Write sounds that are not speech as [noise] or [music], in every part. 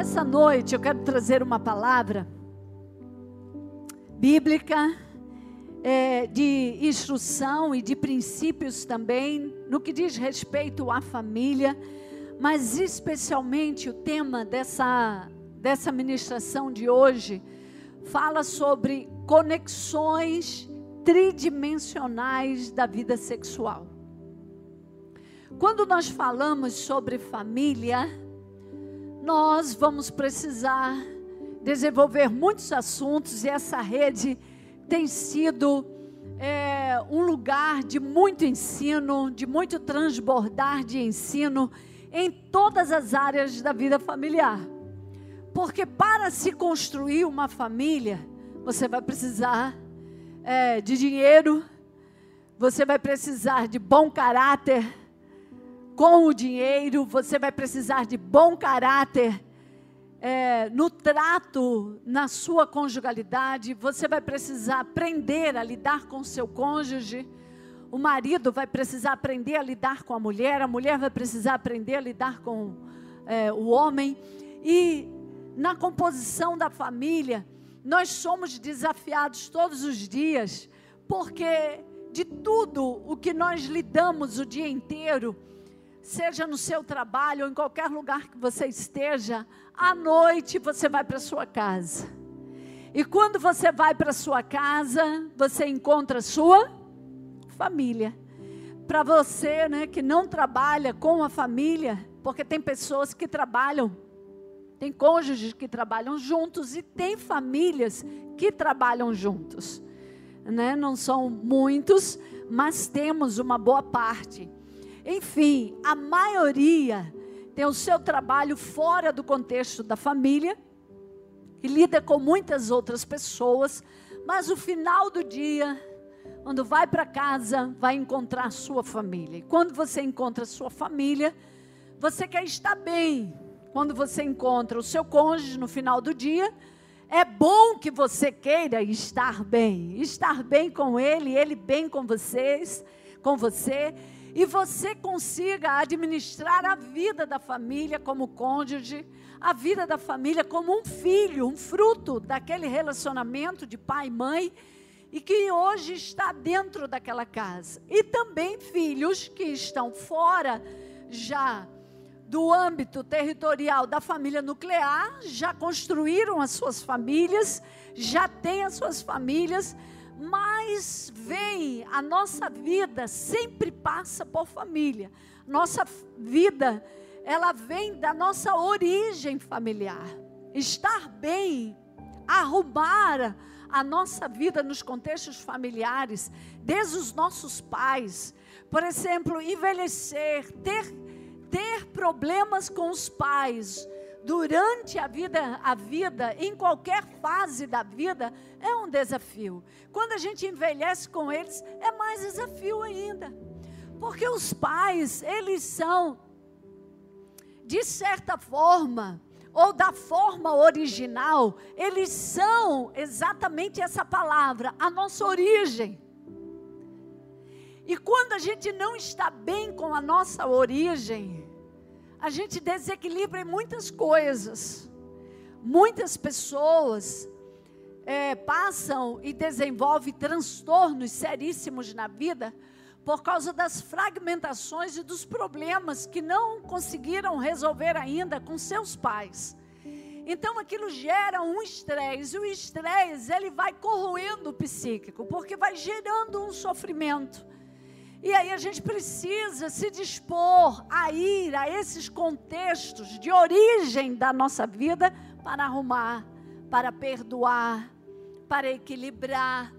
Essa noite eu quero trazer uma palavra bíblica é, de instrução e de princípios também no que diz respeito à família, mas especialmente o tema dessa, dessa ministração de hoje fala sobre conexões tridimensionais da vida sexual. Quando nós falamos sobre família, nós vamos precisar desenvolver muitos assuntos e essa rede tem sido é, um lugar de muito ensino, de muito transbordar de ensino em todas as áreas da vida familiar. Porque para se construir uma família, você vai precisar é, de dinheiro, você vai precisar de bom caráter. Com o dinheiro, você vai precisar de bom caráter é, no trato, na sua conjugalidade, você vai precisar aprender a lidar com o seu cônjuge. O marido vai precisar aprender a lidar com a mulher, a mulher vai precisar aprender a lidar com é, o homem. E na composição da família, nós somos desafiados todos os dias, porque de tudo o que nós lidamos o dia inteiro, seja no seu trabalho ou em qualquer lugar que você esteja, à noite você vai para sua casa. E quando você vai para sua casa, você encontra sua família. Para você, né, que não trabalha com a família, porque tem pessoas que trabalham, tem cônjuges que trabalham juntos e tem famílias que trabalham juntos. Né? Não são muitos, mas temos uma boa parte. Enfim, a maioria tem o seu trabalho fora do contexto da família e lida com muitas outras pessoas, mas o final do dia, quando vai para casa, vai encontrar a sua família. E quando você encontra a sua família, você quer estar bem. Quando você encontra o seu cônjuge no final do dia, é bom que você queira estar bem, estar bem com ele, ele bem com vocês, com você e você consiga administrar a vida da família como cônjuge, a vida da família como um filho, um fruto daquele relacionamento de pai e mãe e que hoje está dentro daquela casa. E também filhos que estão fora já do âmbito territorial da família nuclear, já construíram as suas famílias, já têm as suas famílias mas vem a nossa vida sempre passa por família. Nossa vida, ela vem da nossa origem familiar. Estar bem, arrumar a nossa vida nos contextos familiares, desde os nossos pais. Por exemplo, envelhecer, ter, ter problemas com os pais, durante a vida, a vida, em qualquer fase da vida, é um desafio. Quando a gente envelhece com eles, é mais desafio ainda. Porque os pais, eles são, de certa forma, ou da forma original, eles são exatamente essa palavra, a nossa origem. E quando a gente não está bem com a nossa origem, a gente desequilibra em muitas coisas. Muitas pessoas é, passam e desenvolvem transtornos seríssimos na vida por causa das fragmentações e dos problemas que não conseguiram resolver ainda com seus pais. Então aquilo gera um estresse, e o estresse ele vai corroendo o psíquico, porque vai gerando um sofrimento. E aí a gente precisa se dispor a ir a esses contextos de origem da nossa vida para arrumar, para perdoar, para equilibrar.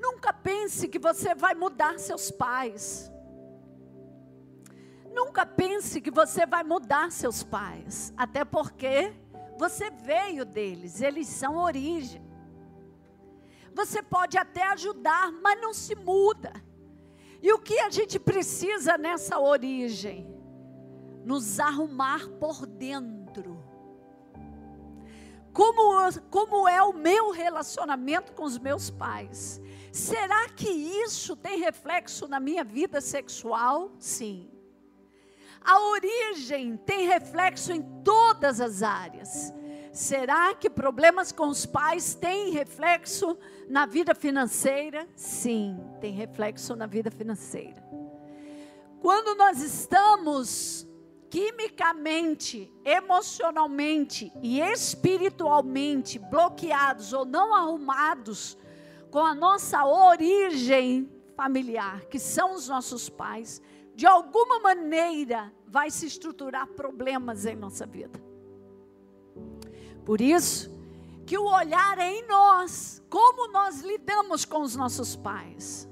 Nunca pense que você vai mudar seus pais. Nunca pense que você vai mudar seus pais, até porque você veio deles, eles são origem. Você pode até ajudar, mas não se muda. E o que a gente precisa nessa origem? Nos arrumar por dentro. Como, como é o meu relacionamento com os meus pais? Será que isso tem reflexo na minha vida sexual? Sim. A origem tem reflexo em todas as áreas. Será que problemas com os pais têm reflexo na vida financeira? Sim, tem reflexo na vida financeira. Quando nós estamos quimicamente, emocionalmente e espiritualmente bloqueados ou não arrumados com a nossa origem familiar, que são os nossos pais, de alguma maneira vai se estruturar problemas em nossa vida. Por isso que o olhar é em nós, como nós lidamos com os nossos pais.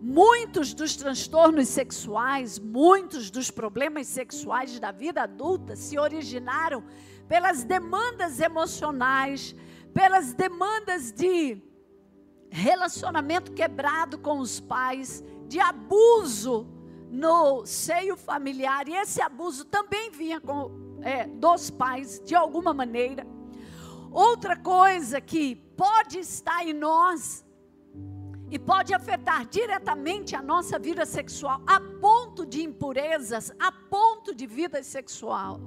Muitos dos transtornos sexuais, muitos dos problemas sexuais da vida adulta se originaram pelas demandas emocionais, pelas demandas de relacionamento quebrado com os pais, de abuso no seio familiar, e esse abuso também vinha com, é, dos pais, de alguma maneira. Outra coisa que pode estar em nós e pode afetar diretamente a nossa vida sexual, a ponto de impurezas, a ponto de vida sexual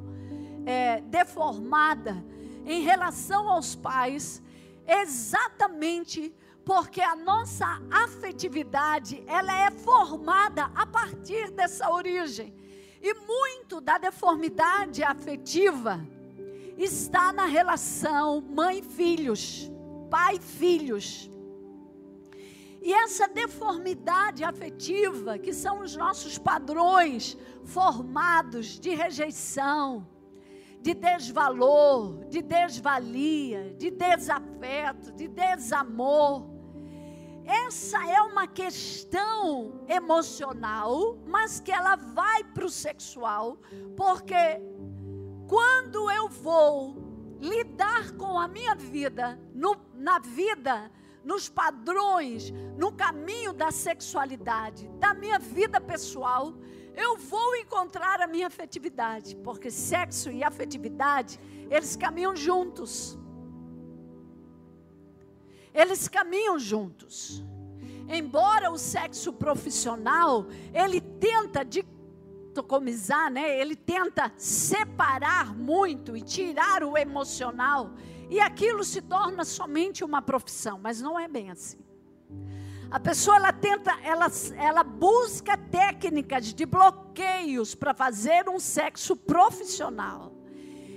é, deformada em relação aos pais, exatamente porque a nossa afetividade ela é formada a partir dessa origem e muito da deformidade afetiva está na relação mãe-filhos, pai-filhos. E essa deformidade afetiva, que são os nossos padrões formados de rejeição, de desvalor, de desvalia, de desafeto, de desamor. Essa é uma questão emocional, mas que ela vai para o sexual, porque quando eu vou lidar com a minha vida, no, na vida nos padrões, no caminho da sexualidade, da minha vida pessoal, eu vou encontrar a minha afetividade, porque sexo e afetividade, eles caminham juntos. Eles caminham juntos. Embora o sexo profissional, ele tenta dicotomizar, né? Ele tenta separar muito e tirar o emocional e aquilo se torna somente uma profissão, mas não é bem assim. A pessoa ela tenta, ela, ela busca técnicas de bloqueios para fazer um sexo profissional.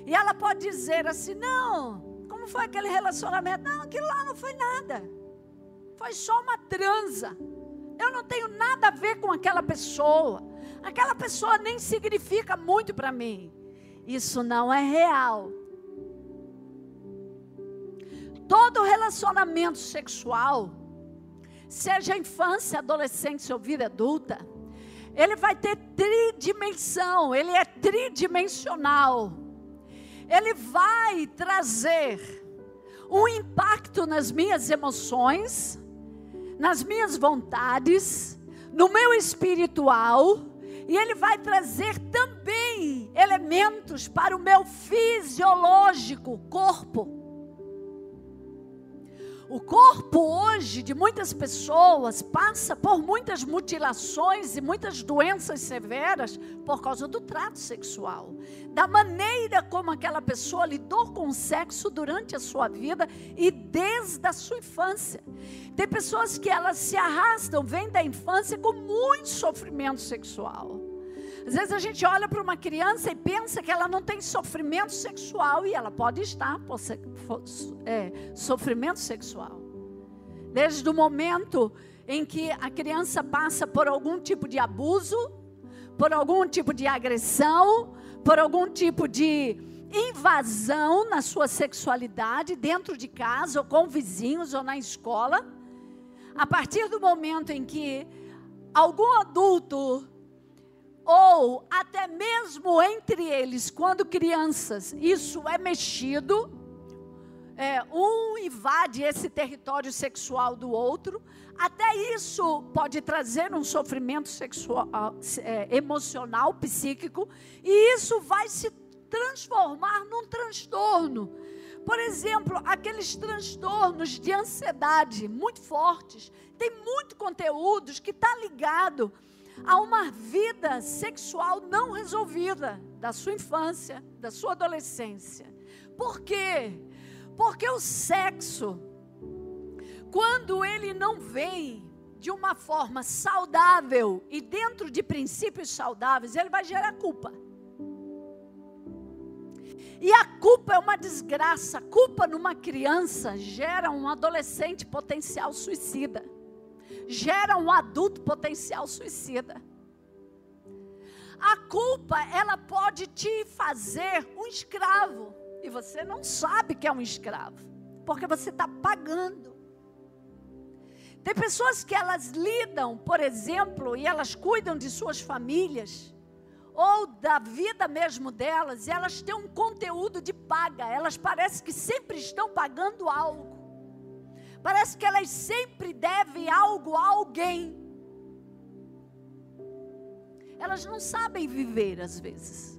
E ela pode dizer assim: não, como foi aquele relacionamento? Não, aquilo lá não foi nada. Foi só uma transa. Eu não tenho nada a ver com aquela pessoa. Aquela pessoa nem significa muito para mim. Isso não é real. Todo relacionamento sexual, seja infância, adolescência ou vida adulta, ele vai ter tridimensão, ele é tridimensional. Ele vai trazer um impacto nas minhas emoções, nas minhas vontades, no meu espiritual, e ele vai trazer também elementos para o meu fisiológico corpo. O corpo hoje de muitas pessoas passa por muitas mutilações e muitas doenças severas por causa do trato sexual, da maneira como aquela pessoa lidou com o sexo durante a sua vida e desde a sua infância. Tem pessoas que elas se arrastam, vêm da infância com muito sofrimento sexual. Às vezes a gente olha para uma criança e pensa que ela não tem sofrimento sexual e ela pode estar por, é, sofrimento sexual. Desde o momento em que a criança passa por algum tipo de abuso, por algum tipo de agressão, por algum tipo de invasão na sua sexualidade, dentro de casa, ou com vizinhos, ou na escola, a partir do momento em que algum adulto ou até mesmo entre eles, quando crianças, isso é mexido, é, um invade esse território sexual do outro, até isso pode trazer um sofrimento sexual, é, emocional, psíquico, e isso vai se transformar num transtorno. Por exemplo, aqueles transtornos de ansiedade muito fortes, tem muito conteúdos que está ligado a uma vida sexual não resolvida da sua infância, da sua adolescência. Por quê? Porque o sexo, quando ele não vem de uma forma saudável e dentro de princípios saudáveis, ele vai gerar culpa. E a culpa é uma desgraça. Culpa numa criança gera um adolescente potencial suicida. Gera um adulto potencial suicida. A culpa, ela pode te fazer um escravo. E você não sabe que é um escravo. Porque você está pagando. Tem pessoas que elas lidam, por exemplo, e elas cuidam de suas famílias ou da vida mesmo delas, e elas têm um conteúdo de paga, elas parecem que sempre estão pagando algo. Parece que elas sempre devem algo a alguém. Elas não sabem viver às vezes.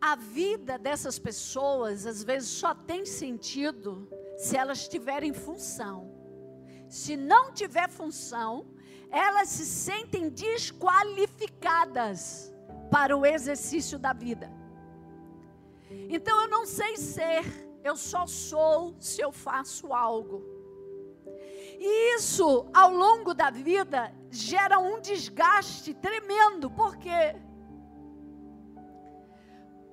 A vida dessas pessoas às vezes só tem sentido se elas tiverem função. Se não tiver função, elas se sentem desqualificadas para o exercício da vida. Então eu não sei ser, eu só sou se eu faço algo. E isso, ao longo da vida, gera um desgaste tremendo. Por quê?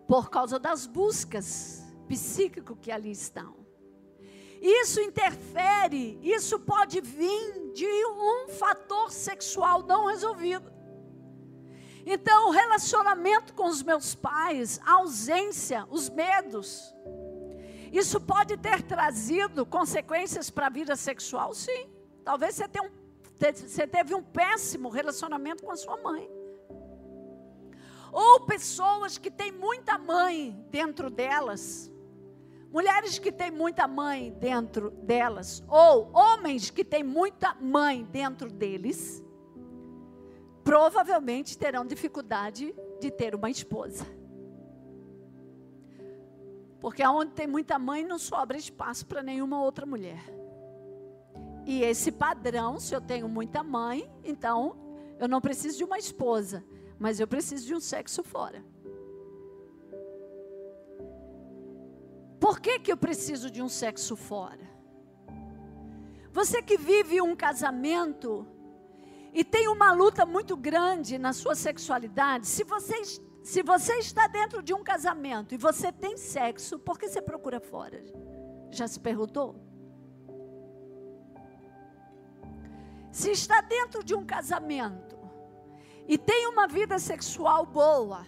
Por causa das buscas psíquicas que ali estão. Isso interfere, isso pode vir de um fator sexual não resolvido. Então, o relacionamento com os meus pais, a ausência, os medos, isso pode ter trazido consequências para a vida sexual, sim. Talvez você, tenha um, você teve um péssimo relacionamento com a sua mãe. Ou pessoas que têm muita mãe dentro delas, Mulheres que têm muita mãe dentro delas, ou homens que têm muita mãe dentro deles, provavelmente terão dificuldade de ter uma esposa. Porque onde tem muita mãe não sobra espaço para nenhuma outra mulher. E esse padrão, se eu tenho muita mãe, então eu não preciso de uma esposa, mas eu preciso de um sexo fora. Por que, que eu preciso de um sexo fora? Você que vive um casamento e tem uma luta muito grande na sua sexualidade, se você, se você está dentro de um casamento e você tem sexo, por que você procura fora? Já se perguntou? Se está dentro de um casamento e tem uma vida sexual boa,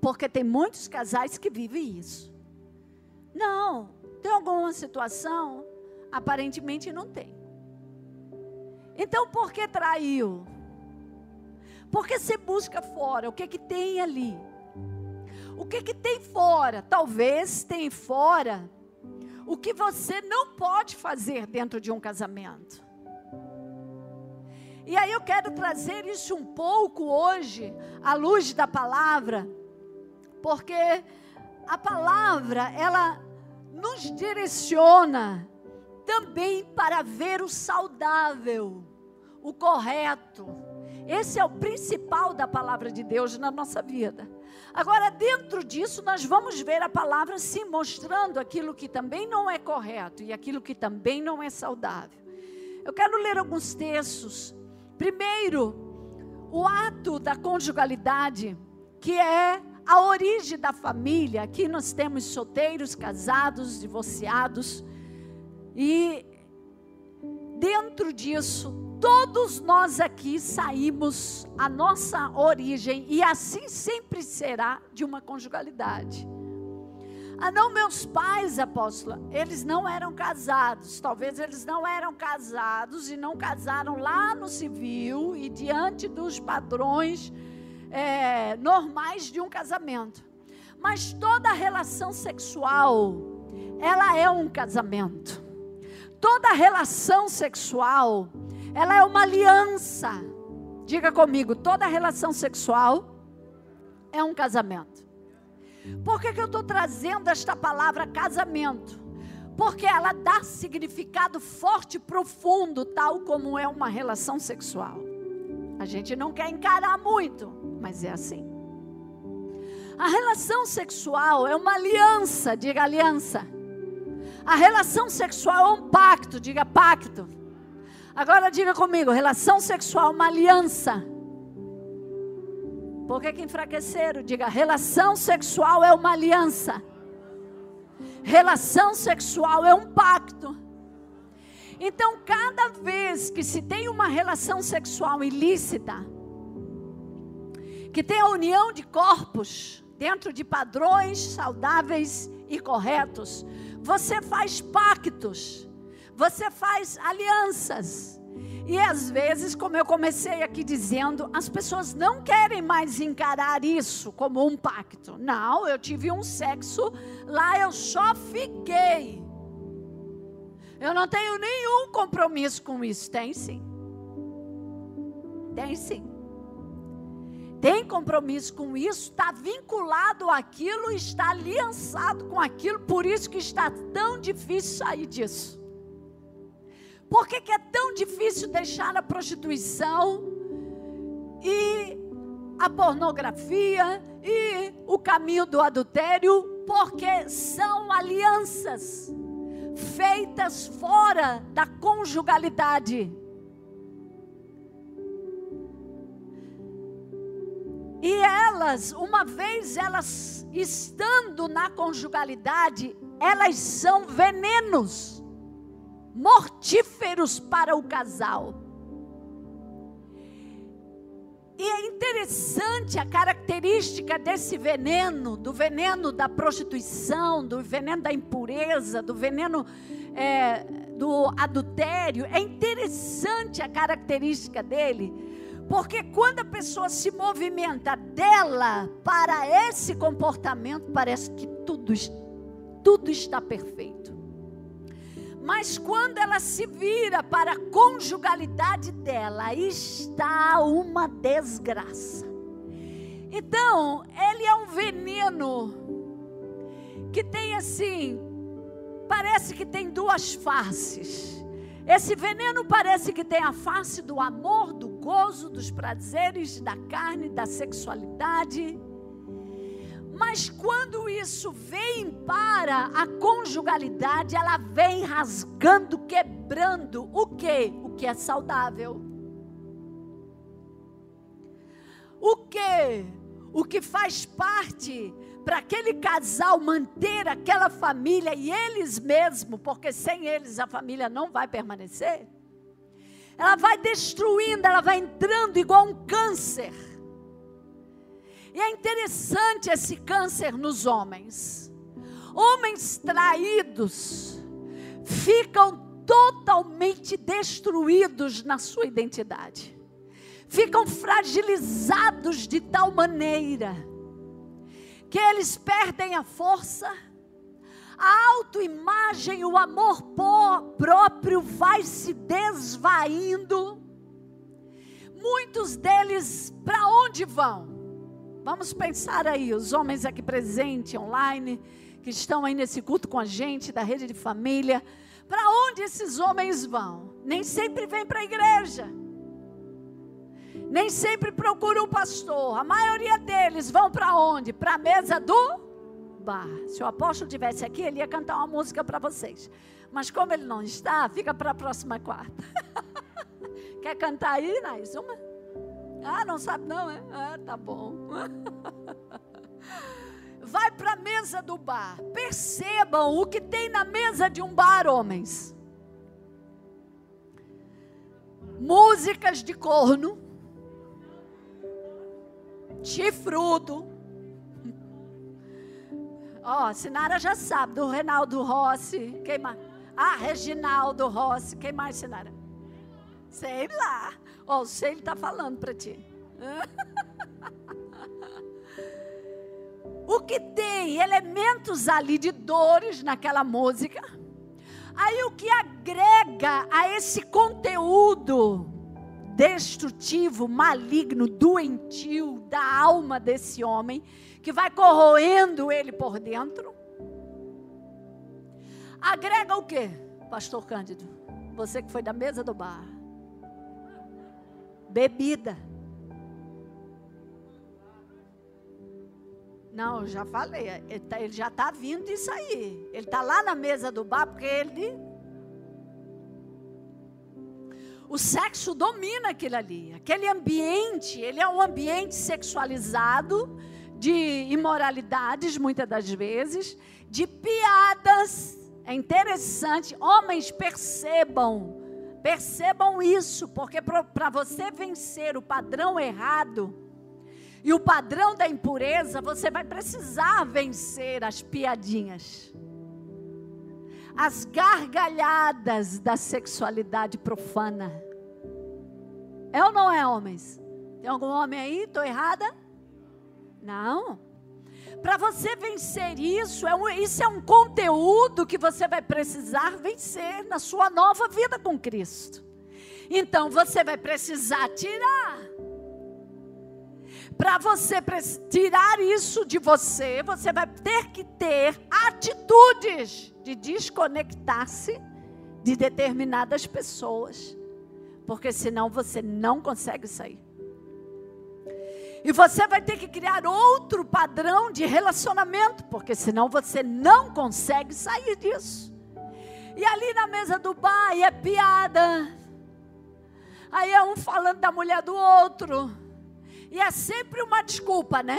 porque tem muitos casais que vivem isso. Não. Tem alguma situação? Aparentemente não tem. Então por que traiu? Porque você busca fora, o que que tem ali? O que que tem fora? Talvez tem fora o que você não pode fazer dentro de um casamento. E aí eu quero trazer isso um pouco hoje, à luz da palavra, porque a palavra, ela nos direciona também para ver o saudável, o correto. Esse é o principal da palavra de Deus na nossa vida. Agora, dentro disso, nós vamos ver a palavra se mostrando aquilo que também não é correto e aquilo que também não é saudável. Eu quero ler alguns textos. Primeiro, o ato da conjugalidade, que é a origem da família. Aqui nós temos solteiros, casados, divorciados. E dentro disso, todos nós aqui saímos a nossa origem e assim sempre será de uma conjugalidade. Ah, não, meus pais, apóstola, eles não eram casados. Talvez eles não eram casados e não casaram lá no civil e diante dos padrões é, normais de um casamento. Mas toda relação sexual, ela é um casamento. Toda relação sexual, ela é uma aliança. Diga comigo, toda relação sexual é um casamento. Por que, que eu estou trazendo esta palavra casamento? Porque ela dá significado forte, profundo, tal como é uma relação sexual. A gente não quer encarar muito, mas é assim. A relação sexual é uma aliança, diga aliança. A relação sexual é um pacto, diga pacto. Agora diga comigo, relação sexual uma aliança. Por que, que enfraqueceram? Diga, relação sexual é uma aliança. Relação sexual é um pacto. Então, cada vez que se tem uma relação sexual ilícita, que tem a união de corpos dentro de padrões saudáveis e corretos, você faz pactos, você faz alianças. E às vezes, como eu comecei aqui dizendo, as pessoas não querem mais encarar isso como um pacto. Não, eu tive um sexo, lá eu só fiquei. Eu não tenho nenhum compromisso com isso. Tem sim. Tem sim. Tem compromisso com isso, está vinculado àquilo, está aliançado com aquilo, por isso que está tão difícil sair disso. Por que, que é tão difícil deixar a prostituição e a pornografia e o caminho do adultério? Porque são alianças feitas fora da conjugalidade. E elas, uma vez elas estando na conjugalidade, elas são venenos mortíferos para o casal. E é interessante a característica desse veneno, do veneno da prostituição, do veneno da impureza, do veneno é, do adultério. É interessante a característica dele, porque quando a pessoa se movimenta dela para esse comportamento, parece que tudo, tudo está perfeito. Mas quando ela se vira para a conjugalidade dela, está uma desgraça. Então, ele é um veneno que tem assim, parece que tem duas faces. Esse veneno parece que tem a face do amor, do gozo, dos prazeres, da carne, da sexualidade mas quando isso vem para a conjugalidade, ela vem rasgando, quebrando o que? O que é saudável. O que? O que faz parte para aquele casal manter aquela família e eles mesmos, porque sem eles a família não vai permanecer. Ela vai destruindo, ela vai entrando igual um câncer é interessante esse câncer nos homens. Homens traídos ficam totalmente destruídos na sua identidade. Ficam fragilizados de tal maneira que eles perdem a força, a autoimagem, o amor próprio vai se desvaindo. Muitos deles para onde vão? Vamos pensar aí, os homens aqui presentes, online, que estão aí nesse culto com a gente, da rede de família. Para onde esses homens vão? Nem sempre vêm para a igreja. Nem sempre procuram o pastor. A maioria deles vão para onde? Para a mesa do bar. Se o apóstolo tivesse aqui, ele ia cantar uma música para vocês. Mas como ele não está, fica para a próxima quarta. [laughs] Quer cantar aí, Nais? Uma? Ah, não sabe não, é? Ah, tá bom. [laughs] Vai para a mesa do bar. Percebam o que tem na mesa de um bar, homens. Músicas de corno. Chifrudo. Ó, oh, Sinara já sabe, do Renaldo Rossi. Quem mais? Ah, Reginaldo Rossi. Quem mais, Sinara? Sei lá. Ó, oh, o sei ele está falando para ti. [laughs] o que tem elementos ali de dores naquela música. Aí o que agrega a esse conteúdo destrutivo, maligno, doentio da alma desse homem, que vai corroendo ele por dentro. Agrega o que, pastor Cândido? Você que foi da mesa do bar bebida. Não, eu já falei, ele, tá, ele já está vindo disso aí. Ele está lá na mesa do bar porque ele. O sexo domina aquilo ali. Aquele ambiente, ele é um ambiente sexualizado, de imoralidades, muitas das vezes, de piadas. É interessante, homens percebam Percebam isso, porque para você vencer o padrão errado e o padrão da impureza, você vai precisar vencer as piadinhas, as gargalhadas da sexualidade profana. É ou não é, homens? Tem algum homem aí? Estou errada? Não. Para você vencer isso, é um, isso é um conteúdo que você vai precisar vencer na sua nova vida com Cristo. Então você vai precisar tirar. Para você tirar isso de você, você vai ter que ter atitudes de desconectar-se de determinadas pessoas. Porque senão você não consegue sair. E você vai ter que criar outro padrão de relacionamento, porque senão você não consegue sair disso. E ali na mesa do bar é piada. Aí é um falando da mulher do outro. E é sempre uma desculpa, né?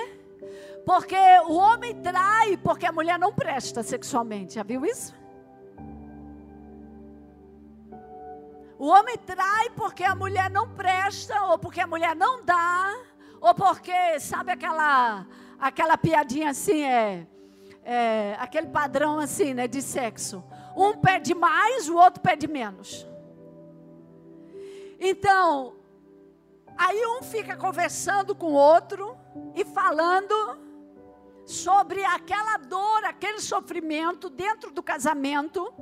Porque o homem trai porque a mulher não presta sexualmente. Já viu isso? O homem trai porque a mulher não presta ou porque a mulher não dá ou porque, sabe aquela, aquela piadinha assim, é, é, aquele padrão assim, né, de sexo. Um pede mais, o outro pede menos. Então, aí um fica conversando com o outro e falando sobre aquela dor, aquele sofrimento dentro do casamento.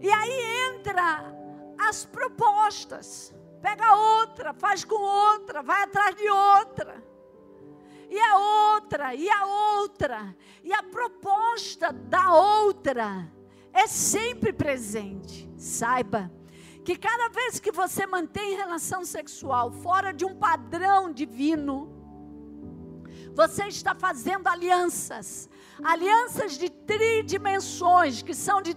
E aí entra as propostas. Pega outra, faz com outra, vai atrás de outra. E a outra, e a outra. E a proposta da outra é sempre presente. Saiba que cada vez que você mantém relação sexual fora de um padrão divino, você está fazendo alianças. Alianças de tridimensões, que são de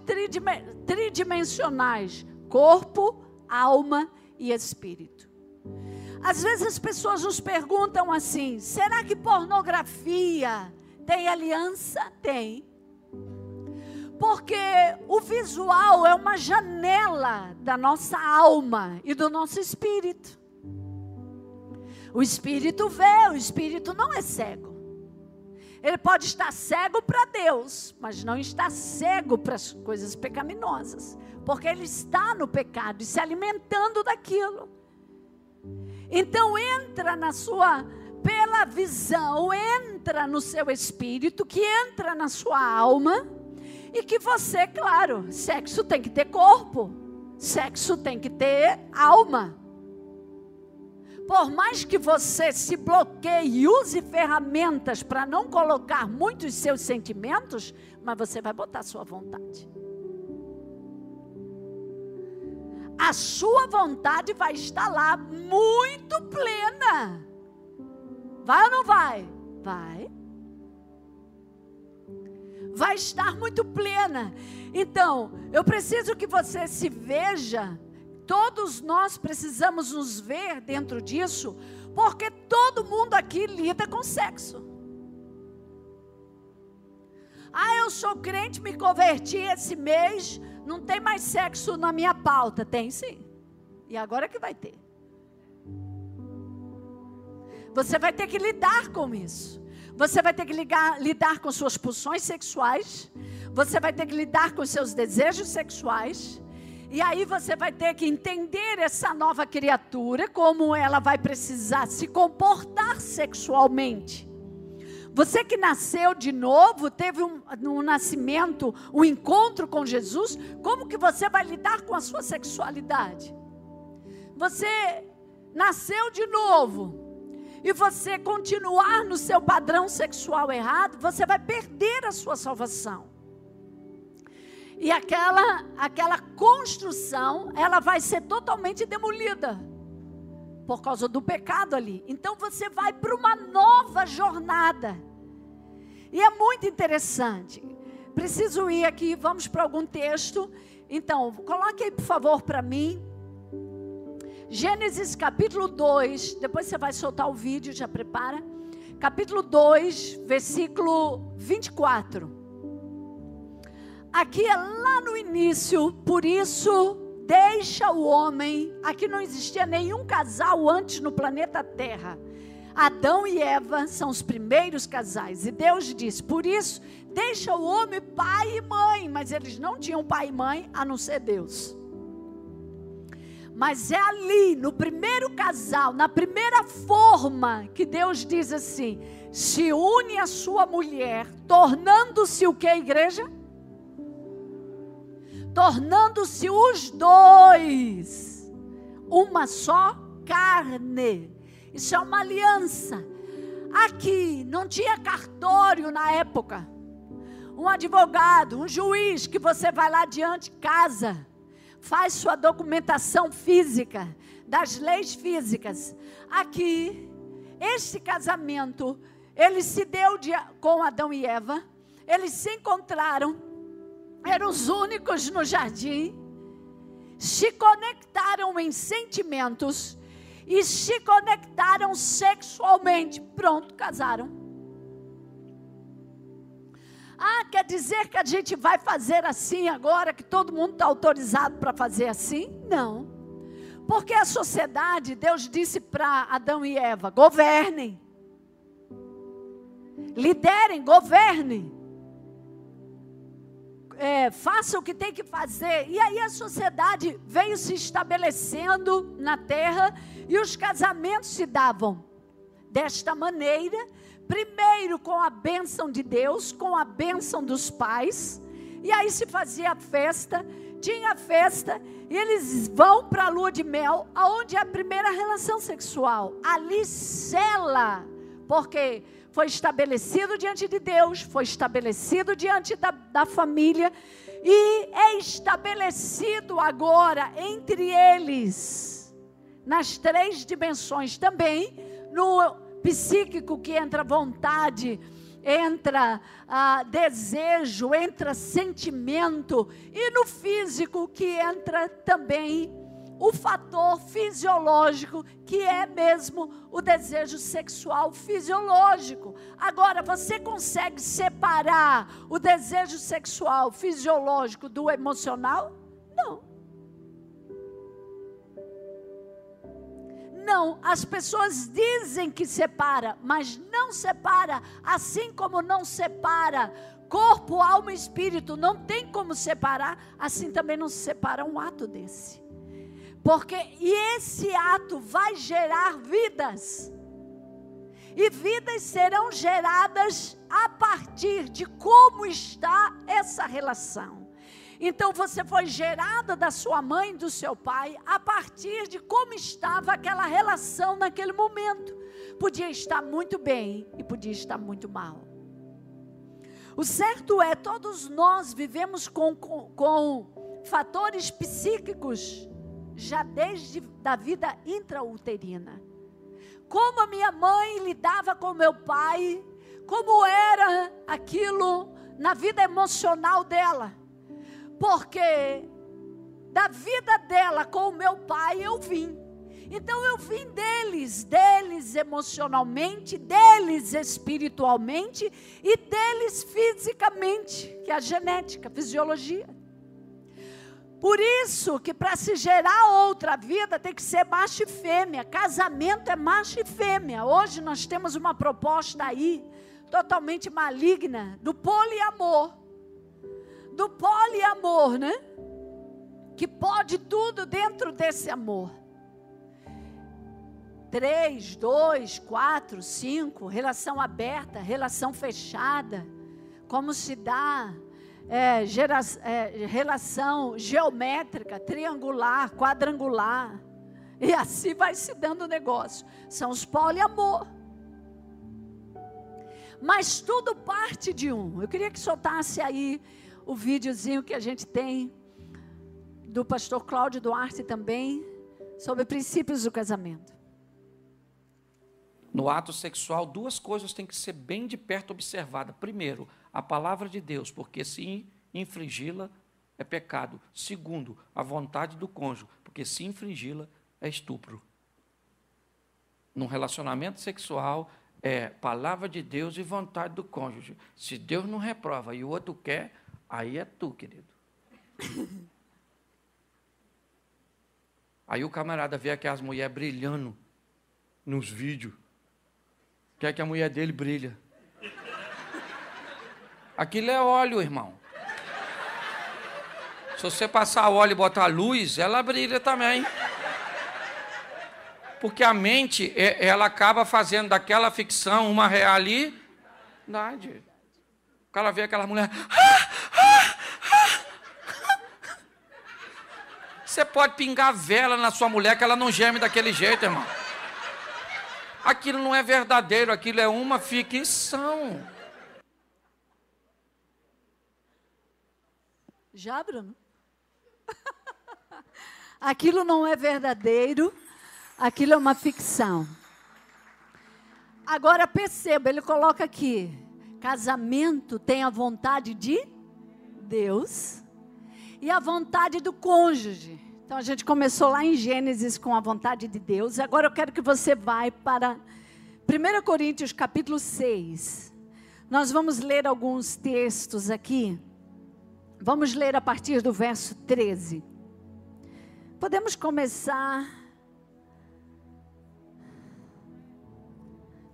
tridimensionais: corpo, alma e espírito. Às vezes as pessoas nos perguntam assim: será que pornografia tem aliança? Tem. Porque o visual é uma janela da nossa alma e do nosso espírito. O espírito vê, o espírito não é cego. Ele pode estar cego para Deus, mas não está cego para as coisas pecaminosas porque ele está no pecado e se alimentando daquilo. Então entra na sua pela visão, entra no seu espírito, que entra na sua alma, e que você, claro, sexo tem que ter corpo, sexo tem que ter alma. Por mais que você se bloqueie e use ferramentas para não colocar muitos seus sentimentos, mas você vai botar sua vontade. A sua vontade vai estar lá muito plena. Vai ou não vai? Vai. Vai estar muito plena. Então, eu preciso que você se veja. Todos nós precisamos nos ver dentro disso, porque todo mundo aqui lida com sexo. Ah, eu sou crente, me converti esse mês, não tem mais sexo na minha pauta. Tem sim. E agora que vai ter. Você vai ter que lidar com isso. Você vai ter que ligar, lidar com suas pulsões sexuais. Você vai ter que lidar com seus desejos sexuais. E aí você vai ter que entender essa nova criatura, como ela vai precisar se comportar sexualmente. Você que nasceu de novo, teve um, um nascimento, um encontro com Jesus, como que você vai lidar com a sua sexualidade? Você nasceu de novo e você continuar no seu padrão sexual errado, você vai perder a sua salvação. E aquela aquela construção, ela vai ser totalmente demolida por causa do pecado ali. Então você vai para uma nova jornada. E é muito interessante. Preciso ir aqui, vamos para algum texto. Então, coloque aí, por favor, para mim. Gênesis capítulo 2. Depois você vai soltar o vídeo, já prepara. Capítulo 2, versículo 24. Aqui é lá no início, por isso deixa o homem. Aqui não existia nenhum casal antes no planeta Terra. Adão e Eva são os primeiros casais. E Deus diz: por isso, deixa o homem pai e mãe. Mas eles não tinham pai e mãe a não ser Deus. Mas é ali, no primeiro casal, na primeira forma, que Deus diz assim: se une a sua mulher, tornando-se o que, igreja? Tornando-se os dois uma só carne. Isso é uma aliança. Aqui não tinha cartório na época. Um advogado, um juiz que você vai lá diante casa, faz sua documentação física das leis físicas. Aqui, este casamento, ele se deu de, com Adão e Eva. Eles se encontraram eram os únicos no jardim, se conectaram em sentimentos e se conectaram sexualmente. Pronto, casaram. Ah, quer dizer que a gente vai fazer assim agora, que todo mundo está autorizado para fazer assim? Não. Porque a sociedade, Deus disse para Adão e Eva: governem, liderem, governem é, faça o que tem que fazer. E aí a sociedade veio se estabelecendo na terra e os casamentos se davam desta maneira. Primeiro com a bênção de Deus, com a bênção dos pais. E aí se fazia a festa, tinha festa, e eles vão para a lua de mel, aonde é a primeira relação sexual. Ali sela, porque foi estabelecido diante de Deus, foi estabelecido diante da, da família e é estabelecido agora entre eles, nas três dimensões também, no psíquico que entra vontade, entra ah, desejo, entra sentimento, e no físico que entra também o fator fisiológico, que é mesmo o desejo sexual fisiológico. Agora, você consegue separar o desejo sexual fisiológico do emocional? Não. Não, as pessoas dizem que separa, mas não separa, assim como não separa corpo, alma e espírito, não tem como separar, assim também não se separa um ato desse. Porque e esse ato vai gerar vidas. E vidas serão geradas a partir de como está essa relação. Então você foi gerada da sua mãe, do seu pai, a partir de como estava aquela relação naquele momento. Podia estar muito bem e podia estar muito mal. O certo é, todos nós vivemos com, com, com fatores psíquicos já desde da vida intrauterina. Como a minha mãe lidava com meu pai, como era aquilo na vida emocional dela. Porque da vida dela com o meu pai eu vim. Então eu vim deles, deles emocionalmente, deles espiritualmente e deles fisicamente, que é a genética, a fisiologia. Por isso que para se gerar outra vida tem que ser macho e fêmea. Casamento é macho e fêmea. Hoje nós temos uma proposta aí totalmente maligna do poliamor. Do poliamor, né? Que pode tudo dentro desse amor. Três, dois, quatro, cinco, relação aberta, relação fechada. Como se dá é, gera, é, relação geométrica, triangular, quadrangular. E assim vai se dando o negócio. São os poliamor. Mas tudo parte de um. Eu queria que soltasse aí o videozinho que a gente tem do pastor Cláudio Duarte também, sobre princípios do casamento. No ato sexual, duas coisas têm que ser bem de perto observadas. Primeiro, a palavra de Deus, porque se infringi-la é pecado. Segundo, a vontade do cônjuge, porque se infringi-la é estupro. Num relacionamento sexual, é palavra de Deus e vontade do cônjuge. Se Deus não reprova e o outro quer, aí é tu, querido. Aí o camarada vê aquelas mulheres brilhando nos vídeos. Quer que a mulher dele brilha. Aquilo é óleo, irmão. Se você passar óleo e botar luz, ela brilha também. Porque a mente, é, ela acaba fazendo daquela ficção uma realidade. O cara vê aquela mulher. Você pode pingar vela na sua mulher que ela não geme daquele jeito, irmão. Aquilo não é verdadeiro, aquilo é uma ficção. Já, Bruno? [laughs] aquilo não é verdadeiro, aquilo é uma ficção. Agora perceba, ele coloca aqui: casamento tem a vontade de Deus e a vontade do cônjuge. Então a gente começou lá em Gênesis com a vontade de Deus. Agora eu quero que você vá para 1 Coríntios capítulo 6. Nós vamos ler alguns textos aqui. Vamos ler a partir do verso 13. Podemos começar.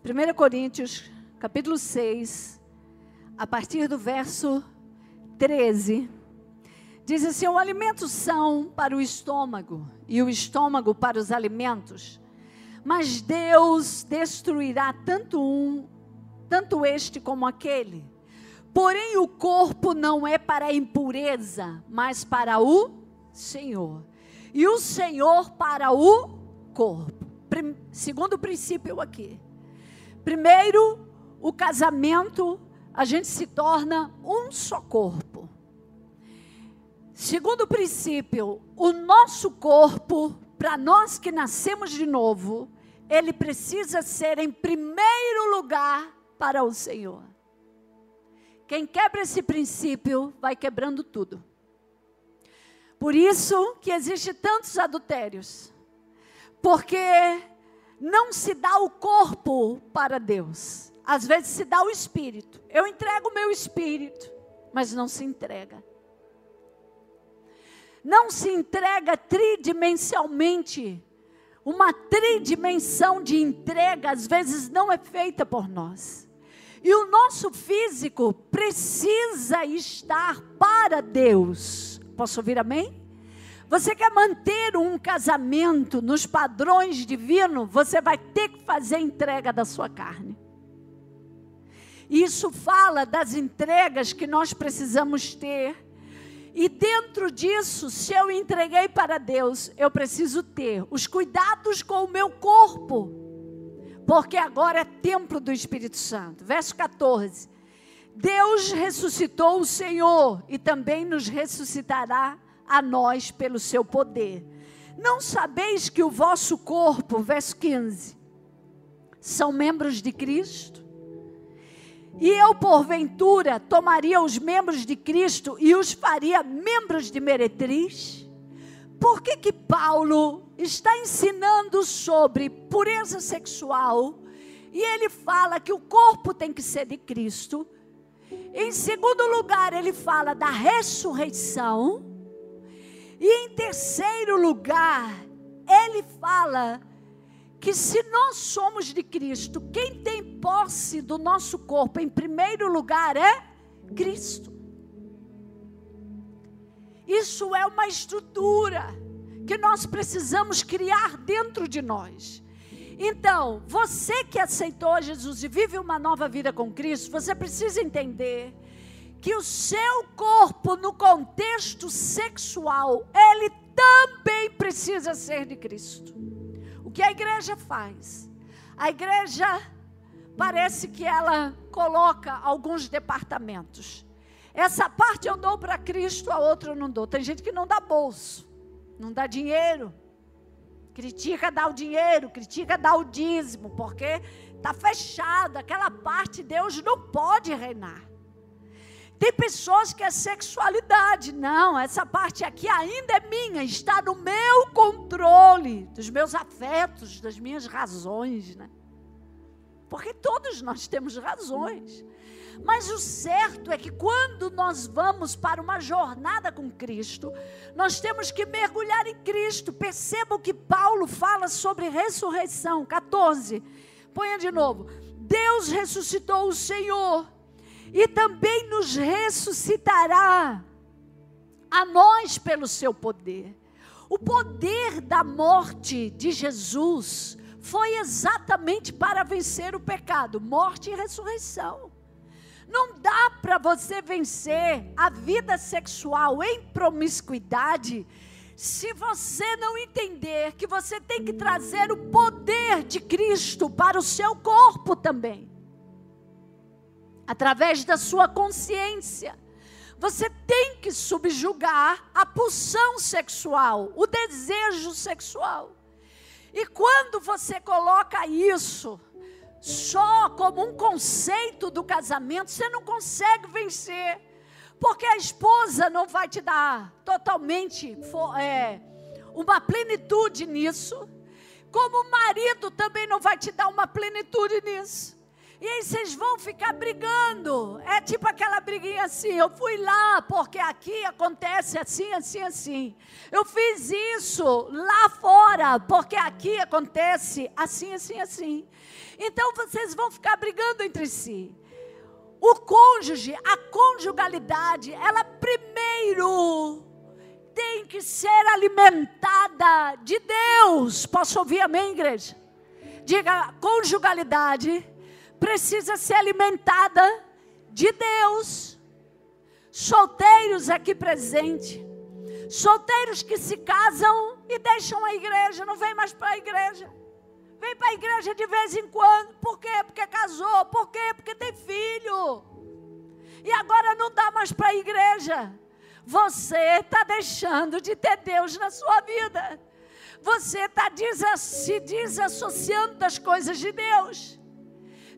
1 Coríntios capítulo 6, a partir do verso 13. Diz assim: o alimento são para o estômago e o estômago para os alimentos. Mas Deus destruirá tanto um, tanto este como aquele. Porém, o corpo não é para a impureza, mas para o Senhor. E o Senhor para o corpo. Prim, segundo princípio aqui. Primeiro, o casamento, a gente se torna um só corpo. Segundo princípio, o nosso corpo, para nós que nascemos de novo, ele precisa ser em primeiro lugar para o Senhor. Quem quebra esse princípio vai quebrando tudo. Por isso que existe tantos adultérios. Porque não se dá o corpo para Deus. Às vezes se dá o espírito. Eu entrego o meu espírito, mas não se entrega não se entrega tridimensionalmente. Uma tridimensão de entrega às vezes não é feita por nós. E o nosso físico precisa estar para Deus. Posso ouvir amém? Você quer manter um casamento nos padrões divinos, você vai ter que fazer entrega da sua carne. Isso fala das entregas que nós precisamos ter e dentro disso, se eu entreguei para Deus, eu preciso ter os cuidados com o meu corpo, porque agora é templo do Espírito Santo. Verso 14: Deus ressuscitou o Senhor e também nos ressuscitará a nós pelo seu poder. Não sabeis que o vosso corpo, verso 15, são membros de Cristo? E eu, porventura, tomaria os membros de Cristo e os faria membros de meretriz? Por que que Paulo está ensinando sobre pureza sexual e ele fala que o corpo tem que ser de Cristo? Em segundo lugar, ele fala da ressurreição. E em terceiro lugar, ele fala que se nós somos de Cristo, quem tem posse do nosso corpo em primeiro lugar é Cristo. Isso é uma estrutura que nós precisamos criar dentro de nós. Então, você que aceitou Jesus e vive uma nova vida com Cristo, você precisa entender que o seu corpo, no contexto sexual, ele também precisa ser de Cristo que a igreja faz? A igreja parece que ela coloca alguns departamentos. Essa parte eu dou para Cristo, a outra eu não dou. Tem gente que não dá bolso, não dá dinheiro. Critica dar o dinheiro, critica dar o dízimo, porque está fechado, aquela parte Deus não pode reinar. Tem pessoas que é sexualidade, não, essa parte aqui ainda é minha, está no meu controle, dos meus afetos, das minhas razões, né? Porque todos nós temos razões. Mas o certo é que quando nós vamos para uma jornada com Cristo, nós temos que mergulhar em Cristo. Perceba o que Paulo fala sobre ressurreição. 14. Ponha de novo. Deus ressuscitou o Senhor e também nos ressuscitará a nós pelo seu poder. O poder da morte de Jesus foi exatamente para vencer o pecado, morte e ressurreição. Não dá para você vencer a vida sexual em promiscuidade se você não entender que você tem que trazer o poder de Cristo para o seu corpo também. Através da sua consciência. Você tem que subjugar a pulsão sexual, o desejo sexual. E quando você coloca isso só como um conceito do casamento, você não consegue vencer. Porque a esposa não vai te dar totalmente é, uma plenitude nisso, como o marido também não vai te dar uma plenitude nisso. E aí vocês vão ficar brigando. É tipo aquela briguinha assim: eu fui lá porque aqui acontece assim, assim, assim. Eu fiz isso lá fora porque aqui acontece assim, assim, assim. Então vocês vão ficar brigando entre si. O cônjuge, a conjugalidade, ela primeiro tem que ser alimentada de Deus. Posso ouvir amém, igreja? Diga, conjugalidade precisa ser alimentada de Deus. Solteiros aqui presentes, solteiros que se casam e deixam a igreja, não vem mais para a igreja. Vem para a igreja de vez em quando. Por quê? Porque casou. Por quê? Porque tem filho. E agora não dá mais para a igreja. Você está deixando de ter Deus na sua vida. Você está se desassociando das coisas de Deus.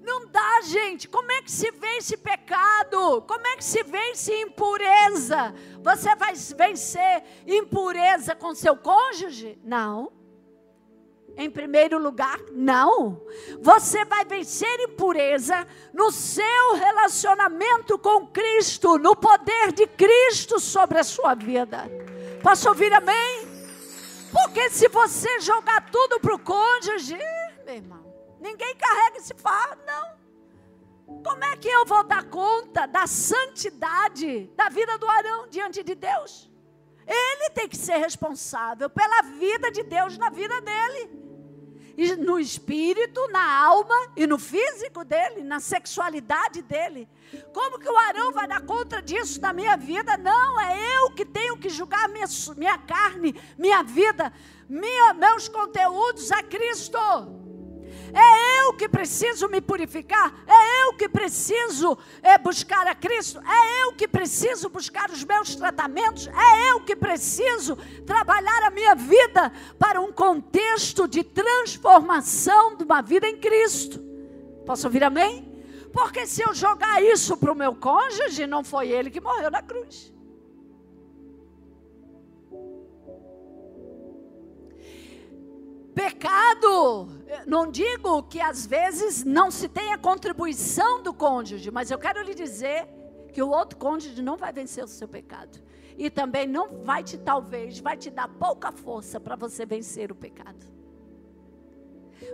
Não dá, gente. Como é que se vence pecado? Como é que se vence impureza? Você vai vencer impureza com seu cônjuge? Não. Em primeiro lugar, não. Você vai vencer impureza no seu relacionamento com Cristo, no poder de Cristo sobre a sua vida. Posso ouvir amém? Porque se você jogar tudo para o cônjuge, meu irmão, Ninguém carrega esse fardo, não. Como é que eu vou dar conta da santidade da vida do Arão diante de Deus? Ele tem que ser responsável pela vida de Deus na vida dele. No espírito, na alma e no físico dele, na sexualidade dele. Como que o Arão vai dar conta disso na minha vida? Não, é eu que tenho que julgar minha, minha carne, minha vida, minha, meus conteúdos a Cristo. É eu que preciso me purificar. É eu que preciso é, buscar a Cristo. É eu que preciso buscar os meus tratamentos. É eu que preciso trabalhar a minha vida para um contexto de transformação de uma vida em Cristo. Posso ouvir amém? Porque se eu jogar isso para o meu cônjuge, não foi ele que morreu na cruz. Pecado, não digo que às vezes não se tenha contribuição do cônjuge, mas eu quero lhe dizer que o outro cônjuge não vai vencer o seu pecado. E também não vai te, talvez, vai te dar pouca força para você vencer o pecado.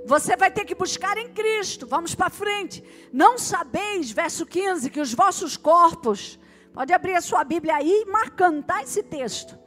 Você vai ter que buscar em Cristo. Vamos para frente. Não sabeis, verso 15, que os vossos corpos. Pode abrir a sua Bíblia aí e marcantar esse texto.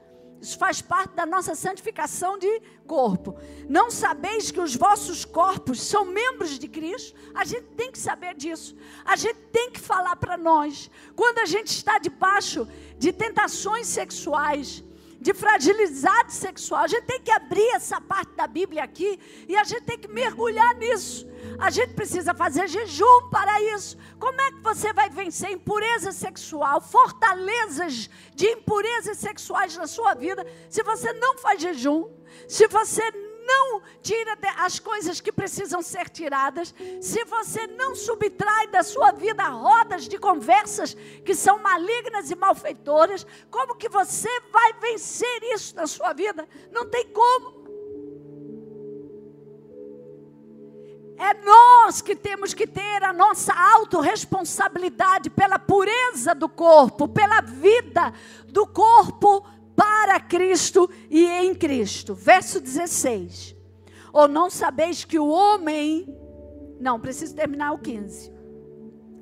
Faz parte da nossa santificação de corpo. Não sabeis que os vossos corpos são membros de Cristo? A gente tem que saber disso. A gente tem que falar para nós. Quando a gente está debaixo de tentações sexuais, de fragilidade sexual. A gente tem que abrir essa parte da Bíblia aqui e a gente tem que mergulhar nisso. A gente precisa fazer jejum para isso. Como é que você vai vencer impureza sexual, fortalezas de impurezas sexuais na sua vida, se você não faz jejum, se você não tira as coisas que precisam ser tiradas, se você não subtrai da sua vida rodas de conversas que são malignas e malfeitoras, como que você vai vencer isso na sua vida? Não tem como. É nós que temos que ter a nossa autorresponsabilidade pela pureza do corpo, pela vida do corpo para Cristo e em Cristo. Verso 16. Ou não sabeis que o homem. Não, preciso terminar o 15.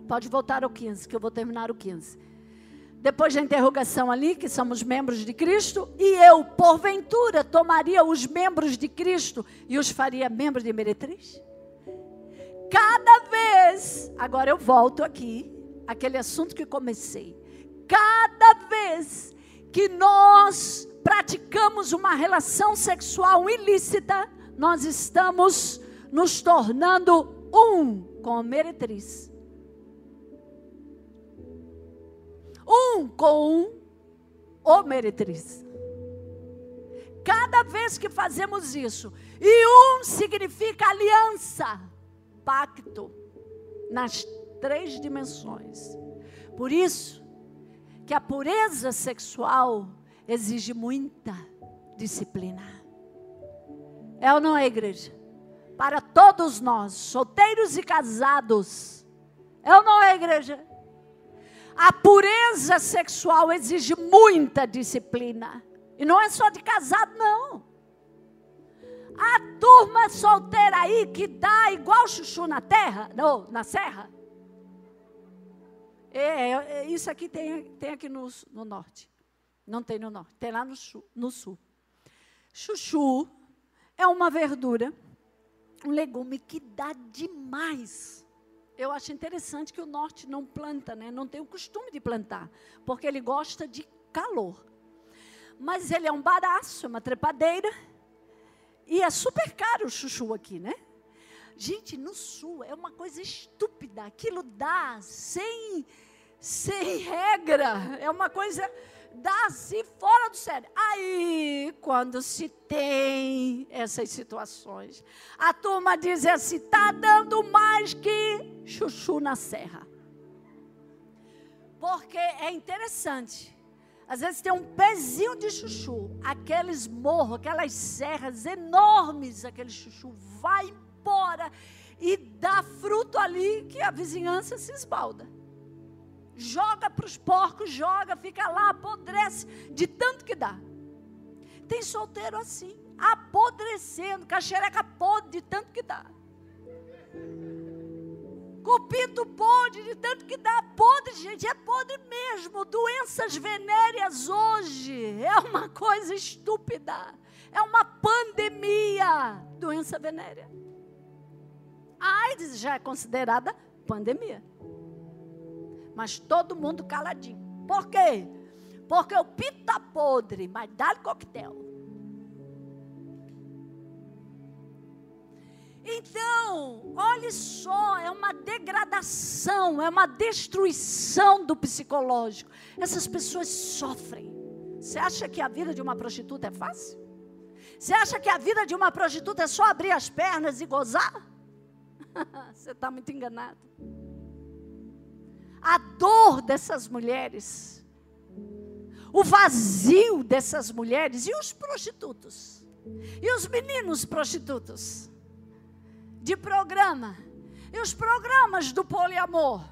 Pode voltar ao 15, que eu vou terminar o 15. Depois da interrogação ali, que somos membros de Cristo, e eu, porventura, tomaria os membros de Cristo e os faria membros de meretriz? Cada vez, agora eu volto aqui, aquele assunto que comecei. Cada vez que nós praticamos uma relação sexual ilícita, nós estamos nos tornando um com a meretriz. Um com o meretriz. Cada vez que fazemos isso, e um significa aliança, pacto, nas três dimensões. Por isso, que a pureza sexual exige muita disciplina. É ou não é, igreja? Para todos nós, solteiros e casados. É ou não é, igreja? A pureza sexual exige muita disciplina. E não é só de casado, não. A turma solteira aí que dá igual chuchu na terra, não, na serra, é, é, é, isso aqui tem, tem aqui no, no norte. Não tem no norte, tem lá no, no sul. Chuchu é uma verdura, um legume que dá demais. Eu acho interessante que o norte não planta, né? não tem o costume de plantar, porque ele gosta de calor. Mas ele é um baraço, é uma trepadeira, e é super caro o chuchu aqui, né? Gente, no sul é uma coisa estúpida. Aquilo dá sem, sem regra. É uma coisa dá assim fora do sério. Aí, quando se tem essas situações, a turma diz assim: está dando mais que chuchu na serra. Porque é interessante. Às vezes tem um pezinho de chuchu, aqueles morros, aquelas serras enormes, aquele chuchu vai e dá fruto ali que a vizinhança se esbalda. Joga para os porcos, joga, fica lá, apodrece de tanto que dá. Tem solteiro assim, apodrecendo, caxereca podre de tanto que dá. Cupito podre de tanto que dá. Podre, gente, é podre mesmo. Doenças venéreas hoje é uma coisa estúpida. É uma pandemia. Doença venérea. A AIDS já é considerada pandemia. Mas todo mundo caladinho. Por quê? Porque o pito está podre, mas dá-lhe coquetel. Então, olhe só, é uma degradação, é uma destruição do psicológico. Essas pessoas sofrem. Você acha que a vida de uma prostituta é fácil? Você acha que a vida de uma prostituta é só abrir as pernas e gozar? [laughs] Você está muito enganado. A dor dessas mulheres, o vazio dessas mulheres e os prostitutos, e os meninos prostitutos de programa, e os programas do poliamor,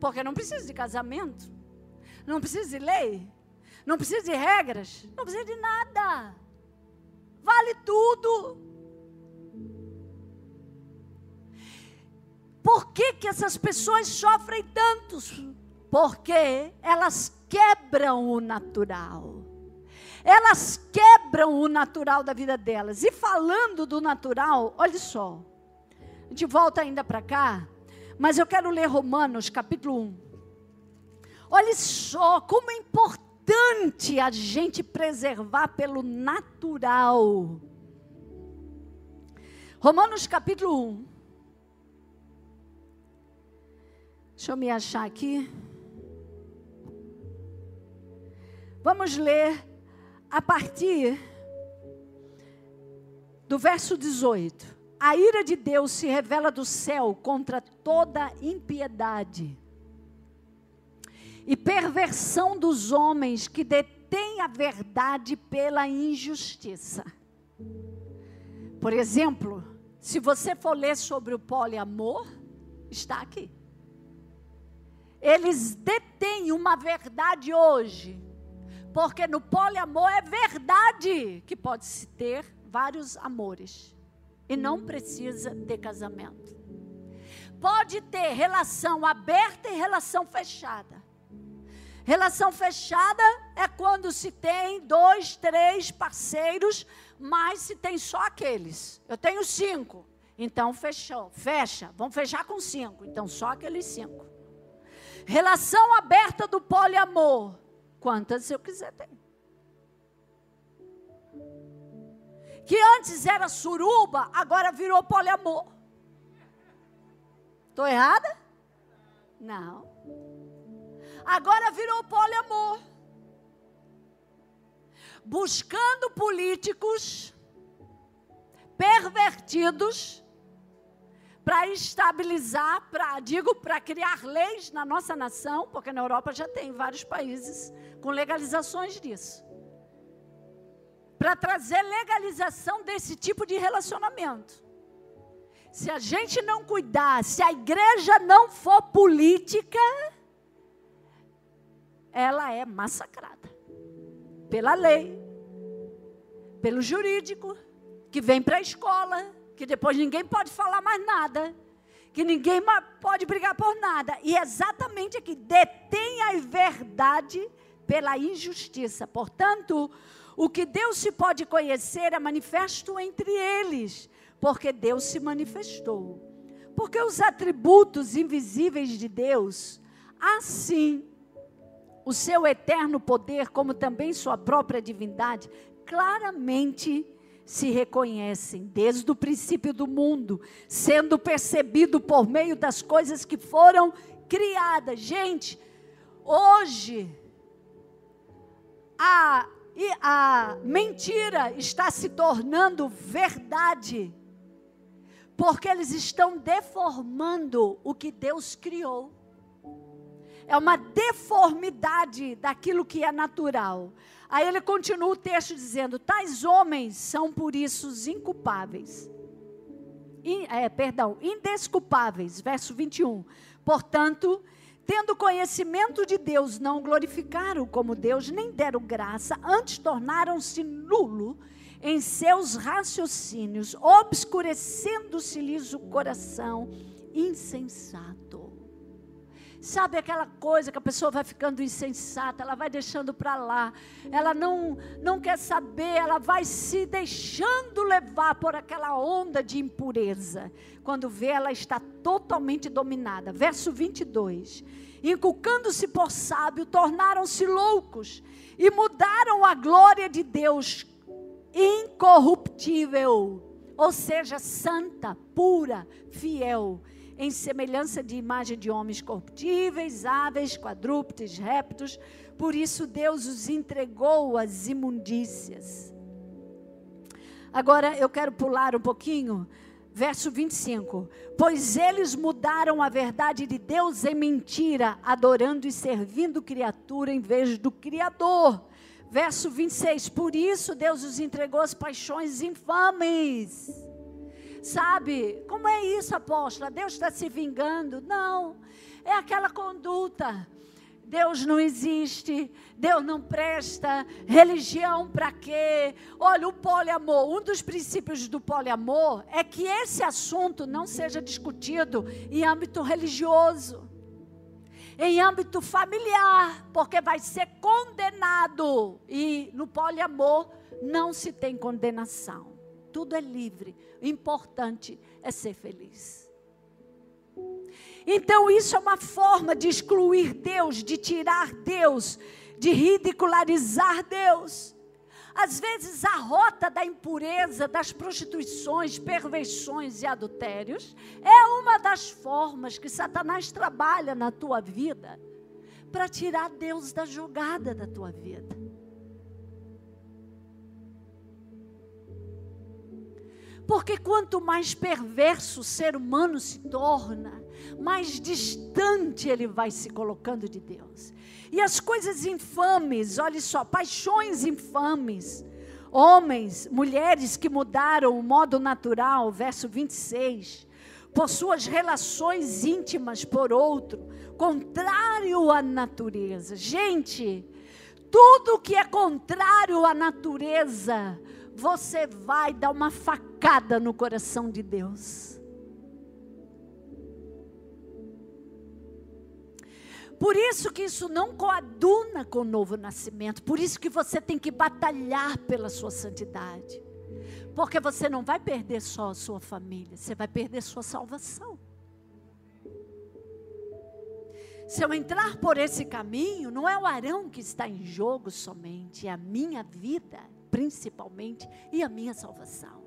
porque não precisa de casamento, não precisa de lei, não precisa de regras, não precisa de nada, vale tudo. Por que, que essas pessoas sofrem tantos? Porque elas quebram o natural. Elas quebram o natural da vida delas. E falando do natural, olha só. Gente volta ainda para cá, mas eu quero ler Romanos capítulo 1. Olha só como é importante a gente preservar pelo natural. Romanos capítulo 1. Deixa eu me achar aqui. Vamos ler a partir do verso 18. A ira de Deus se revela do céu contra toda impiedade e perversão dos homens que detêm a verdade pela injustiça. Por exemplo, se você for ler sobre o poliamor, está aqui. Eles detêm uma verdade hoje, porque no poliamor é verdade que pode se ter vários amores e não precisa de casamento. Pode ter relação aberta e relação fechada. Relação fechada é quando se tem dois, três parceiros, mas se tem só aqueles. Eu tenho cinco, então fechou, fecha. Vamos fechar com cinco, então só aqueles cinco. Relação aberta do poliamor, quantas eu quiser ter. Que antes era suruba, agora virou poliamor. Estou errada? Não agora virou poliamor. Buscando políticos pervertidos para estabilizar, para digo, para criar leis na nossa nação, porque na Europa já tem vários países com legalizações disso. Para trazer legalização desse tipo de relacionamento. Se a gente não cuidar, se a igreja não for política, ela é massacrada pela lei, pelo jurídico, que vem para a escola, que depois ninguém pode falar mais nada, que ninguém pode brigar por nada. E exatamente aqui, detém a verdade pela injustiça. Portanto, o que Deus se pode conhecer é manifesto entre eles, porque Deus se manifestou. Porque os atributos invisíveis de Deus, assim o seu eterno poder, como também sua própria divindade, claramente se reconhecem desde o princípio do mundo, sendo percebido por meio das coisas que foram criadas. Gente, hoje a, a mentira está se tornando verdade, porque eles estão deformando o que Deus criou é uma deformidade daquilo que é natural. Aí ele continua o texto dizendo: tais homens são por isso inculpáveis. In, é, perdão, indesculpáveis. Verso 21. Portanto, tendo conhecimento de Deus, não glorificaram como Deus, nem deram graça, antes tornaram-se nulo em seus raciocínios, obscurecendo-se-lhes o coração insensato. Sabe aquela coisa que a pessoa vai ficando insensata, ela vai deixando para lá, ela não, não quer saber, ela vai se deixando levar por aquela onda de impureza. Quando vê, ela está totalmente dominada. Verso 22. Inculcando-se por sábio, tornaram-se loucos e mudaram a glória de Deus incorruptível, ou seja, santa, pura, fiel em semelhança de imagem de homens corruptíveis, aves, quadrúpedes, répteis. Por isso Deus os entregou às imundícias. Agora eu quero pular um pouquinho, verso 25. Pois eles mudaram a verdade de Deus em mentira, adorando e servindo criatura em vez do Criador. Verso 26. Por isso Deus os entregou às paixões infames Sabe, como é isso, apóstola? Deus está se vingando? Não, é aquela conduta. Deus não existe, Deus não presta, religião para quê? Olha, o poliamor, um dos princípios do poliamor é que esse assunto não seja discutido em âmbito religioso, em âmbito familiar, porque vai ser condenado. E no poliamor não se tem condenação tudo é livre. O importante é ser feliz. Então, isso é uma forma de excluir Deus, de tirar Deus, de ridicularizar Deus. Às vezes, a rota da impureza, das prostituições, perversões e adultérios é uma das formas que Satanás trabalha na tua vida para tirar Deus da jogada da tua vida. Porque quanto mais perverso o ser humano se torna, mais distante ele vai se colocando de Deus. E as coisas infames, olhe só, paixões infames, homens, mulheres que mudaram o modo natural, verso 26, por suas relações íntimas por outro, contrário à natureza. Gente, tudo que é contrário à natureza, você vai dar uma facada no coração de Deus. Por isso que isso não coaduna com o novo nascimento. Por isso que você tem que batalhar pela sua santidade. Porque você não vai perder só a sua família, você vai perder sua salvação. Se eu entrar por esse caminho, não é o Arão que está em jogo somente, é a minha vida, principalmente, e a minha salvação.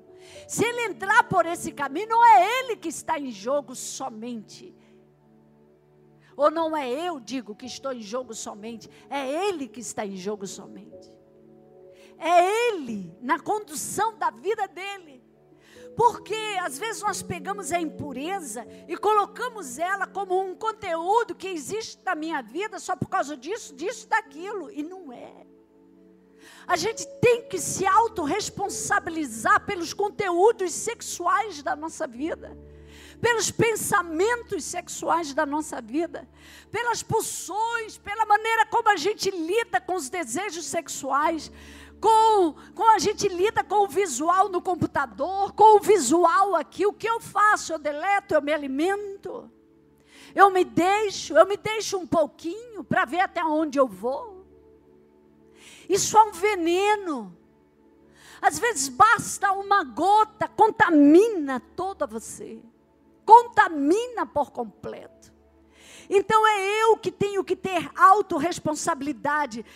Se ele entrar por esse caminho, não é ele que está em jogo somente. Ou não é eu, digo, que estou em jogo somente, é ele que está em jogo somente. É ele na condução da vida dele. Porque às vezes nós pegamos a impureza e colocamos ela como um conteúdo que existe na minha vida só por causa disso, disso, daquilo. E não é. A gente tem que se autorresponsabilizar pelos conteúdos sexuais da nossa vida, pelos pensamentos sexuais da nossa vida, pelas pulsões, pela maneira como a gente lida com os desejos sexuais com, com a gente lida com o visual no computador, com o visual aqui. O que eu faço? Eu deleto, eu me alimento. Eu me deixo, eu me deixo um pouquinho para ver até onde eu vou. Isso é um veneno. Às vezes basta uma gota, contamina toda você. Contamina por completo. Então é eu que tenho que ter autorresponsabilidade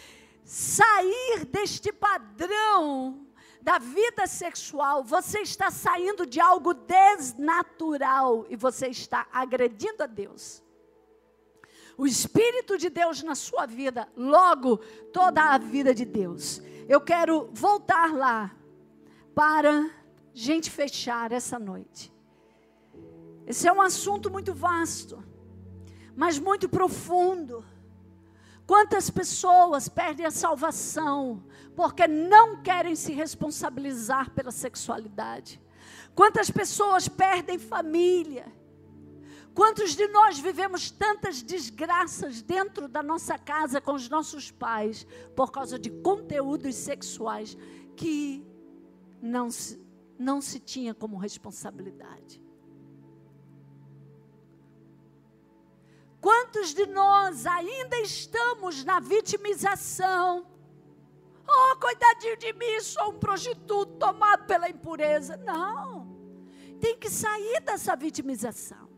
sair deste padrão da vida sexual, você está saindo de algo desnatural e você está agredindo a Deus. O Espírito de Deus na sua vida, logo toda a vida de Deus. Eu quero voltar lá para gente fechar essa noite. Esse é um assunto muito vasto, mas muito profundo. Quantas pessoas perdem a salvação porque não querem se responsabilizar pela sexualidade? Quantas pessoas perdem família? Quantos de nós vivemos tantas desgraças dentro da nossa casa com os nossos pais por causa de conteúdos sexuais que não se, não se tinha como responsabilidade? Quantos de nós ainda estamos na vitimização? Oh, coitadinho de mim, sou um prostituto tomado pela impureza. Não. Tem que sair dessa vitimização.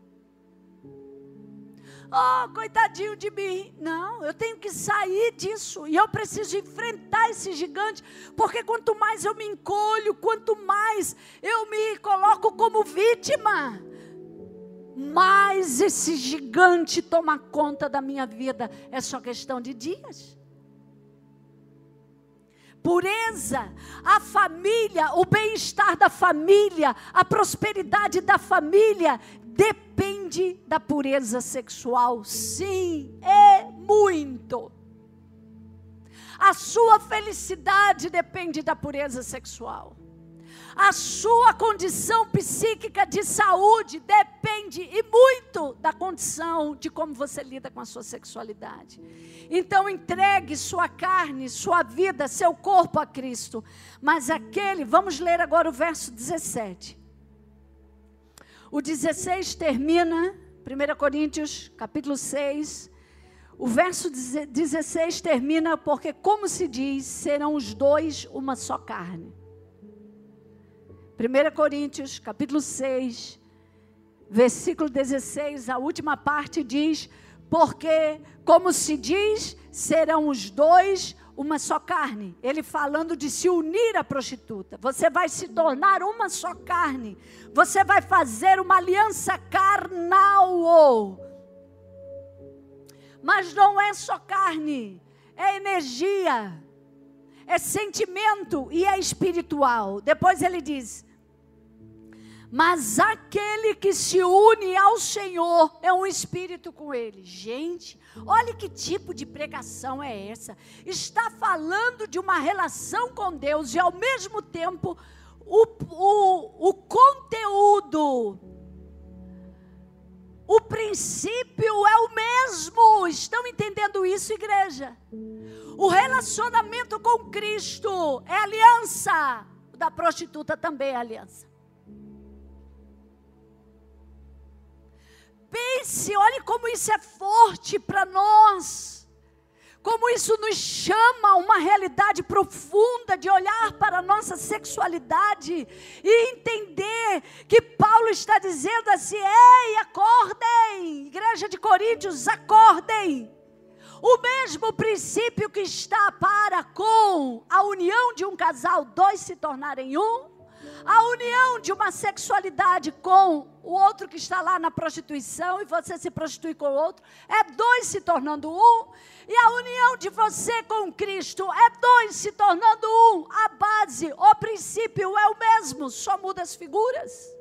Oh, coitadinho de mim. Não, eu tenho que sair disso. E eu preciso enfrentar esse gigante. Porque quanto mais eu me encolho, quanto mais eu me coloco como vítima, mais esse gigante toma conta da minha vida. É só questão de dias. Pureza, a família, o bem-estar da família, a prosperidade da família depende da pureza sexual. Sim, é muito. A sua felicidade depende da pureza sexual. A sua condição psíquica de saúde depende e muito da condição de como você lida com a sua sexualidade. Então entregue sua carne, sua vida, seu corpo a Cristo. Mas aquele, vamos ler agora o verso 17. O 16 termina, 1 Coríntios, capítulo 6. O verso 16 termina porque, como se diz, serão os dois uma só carne. 1 Coríntios, capítulo 6, versículo 16, a última parte diz: Porque, como se diz, serão os dois uma só carne. Ele falando de se unir à prostituta. Você vai se tornar uma só carne. Você vai fazer uma aliança carnal. Mas não é só carne, é energia, é sentimento e é espiritual. Depois ele diz: Mas aquele que se une ao Senhor é um espírito com ele. Gente, olha que tipo de pregação é essa. Está falando de uma relação com Deus e ao mesmo tempo o, o, o conteúdo, o princípio é o mesmo. Estão entendendo isso, igreja? O relacionamento com Cristo é aliança. O da prostituta também é aliança. Pense, olhe como isso é forte para nós. Como isso nos chama a uma realidade profunda de olhar para a nossa sexualidade e entender que Paulo está dizendo assim: ei, acordem, igreja de Coríntios, acordem. O mesmo princípio que está para com a união de um casal, dois se tornarem um, a união de uma sexualidade com o outro que está lá na prostituição e você se prostitui com o outro, é dois se tornando um, e a união de você com Cristo é dois se tornando um. A base, o princípio é o mesmo, só muda as figuras.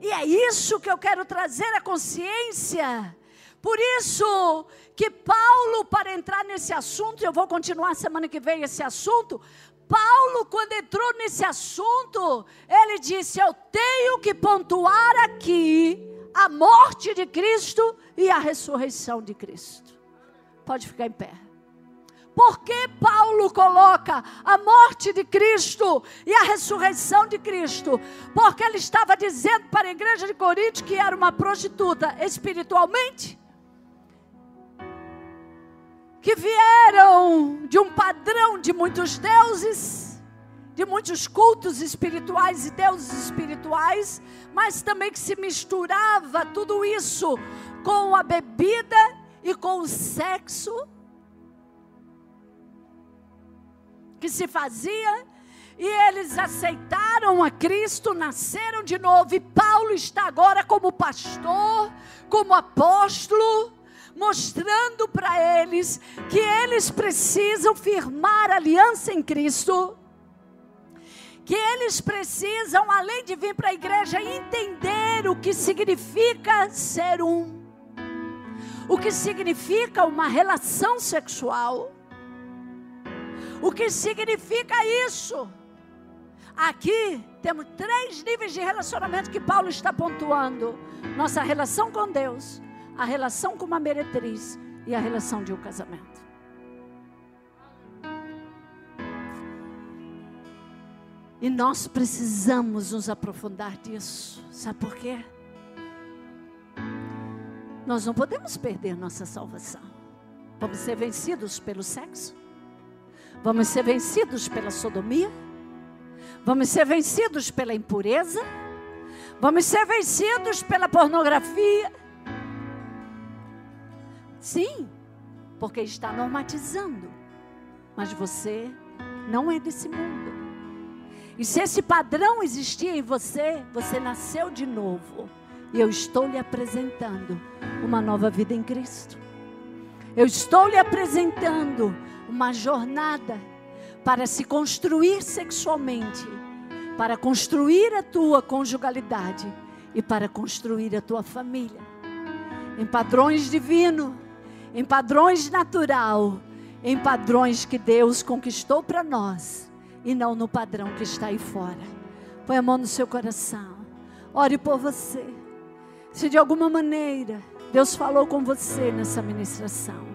E é isso que eu quero trazer à consciência. Por isso que Paulo, para entrar nesse assunto, eu vou continuar semana que vem esse assunto, Paulo, quando entrou nesse assunto, ele disse: Eu tenho que pontuar aqui a morte de Cristo e a ressurreição de Cristo. Pode ficar em pé. Por que Paulo coloca a morte de Cristo e a ressurreição de Cristo? Porque ele estava dizendo para a igreja de Corinto que era uma prostituta espiritualmente que vieram de um padrão de muitos deuses, de muitos cultos espirituais e deuses espirituais, mas também que se misturava tudo isso com a bebida e com o sexo que se fazia. E eles aceitaram a Cristo, nasceram de novo. E Paulo está agora como pastor, como apóstolo, mostrando para eles que eles precisam firmar aliança em Cristo, que eles precisam, além de vir para a igreja, entender o que significa ser um, o que significa uma relação sexual, o que significa isso. Aqui temos três níveis de relacionamento que Paulo está pontuando: nossa relação com Deus, a relação com uma meretriz e a relação de um casamento. E nós precisamos nos aprofundar disso. Sabe por quê? Nós não podemos perder nossa salvação. Vamos ser vencidos pelo sexo? Vamos ser vencidos pela sodomia? Vamos ser vencidos pela impureza? Vamos ser vencidos pela pornografia? Sim, porque está normatizando. Mas você não é desse mundo. E se esse padrão existia em você, você nasceu de novo. E eu estou lhe apresentando uma nova vida em Cristo. Eu estou lhe apresentando uma jornada para se construir sexualmente, para construir a tua conjugalidade e para construir a tua família em padrões divinos em padrões natural, em padrões que Deus conquistou para nós e não no padrão que está aí fora. Põe a mão no seu coração. Ore por você. Se de alguma maneira Deus falou com você nessa ministração.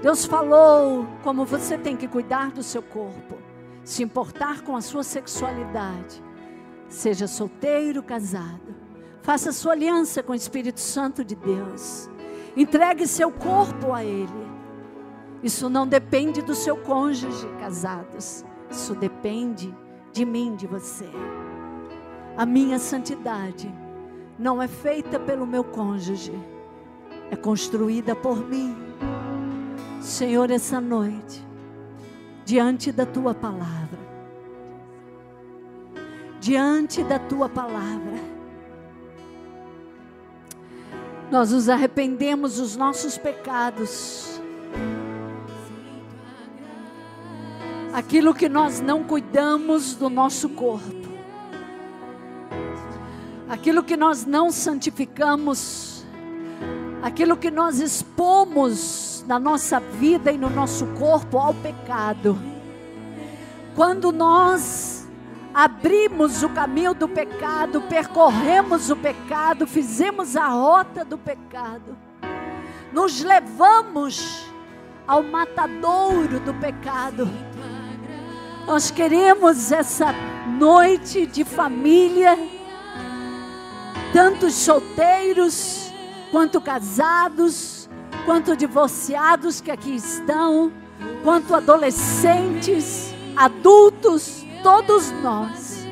Deus falou como você tem que cuidar do seu corpo, se importar com a sua sexualidade. Seja solteiro, casado. Faça sua aliança com o Espírito Santo de Deus. Entregue seu corpo a Ele. Isso não depende do seu cônjuge, casados. Isso depende de mim, de você. A minha santidade não é feita pelo meu cônjuge, é construída por mim. Senhor, essa noite, diante da tua palavra, diante da tua palavra, nós nos arrependemos dos nossos pecados. Aquilo que nós não cuidamos do nosso corpo. aquilo que nós não santificamos, aquilo que nós expomos na nossa vida e no nosso corpo ao pecado. Quando nós abrimos o caminho do pecado, percorremos o pecado, fizemos a rota do pecado, nos levamos ao matadouro do pecado. Nós queremos essa noite de família, tanto solteiros, quanto casados, quanto divorciados que aqui estão, quanto adolescentes, adultos, todos nós.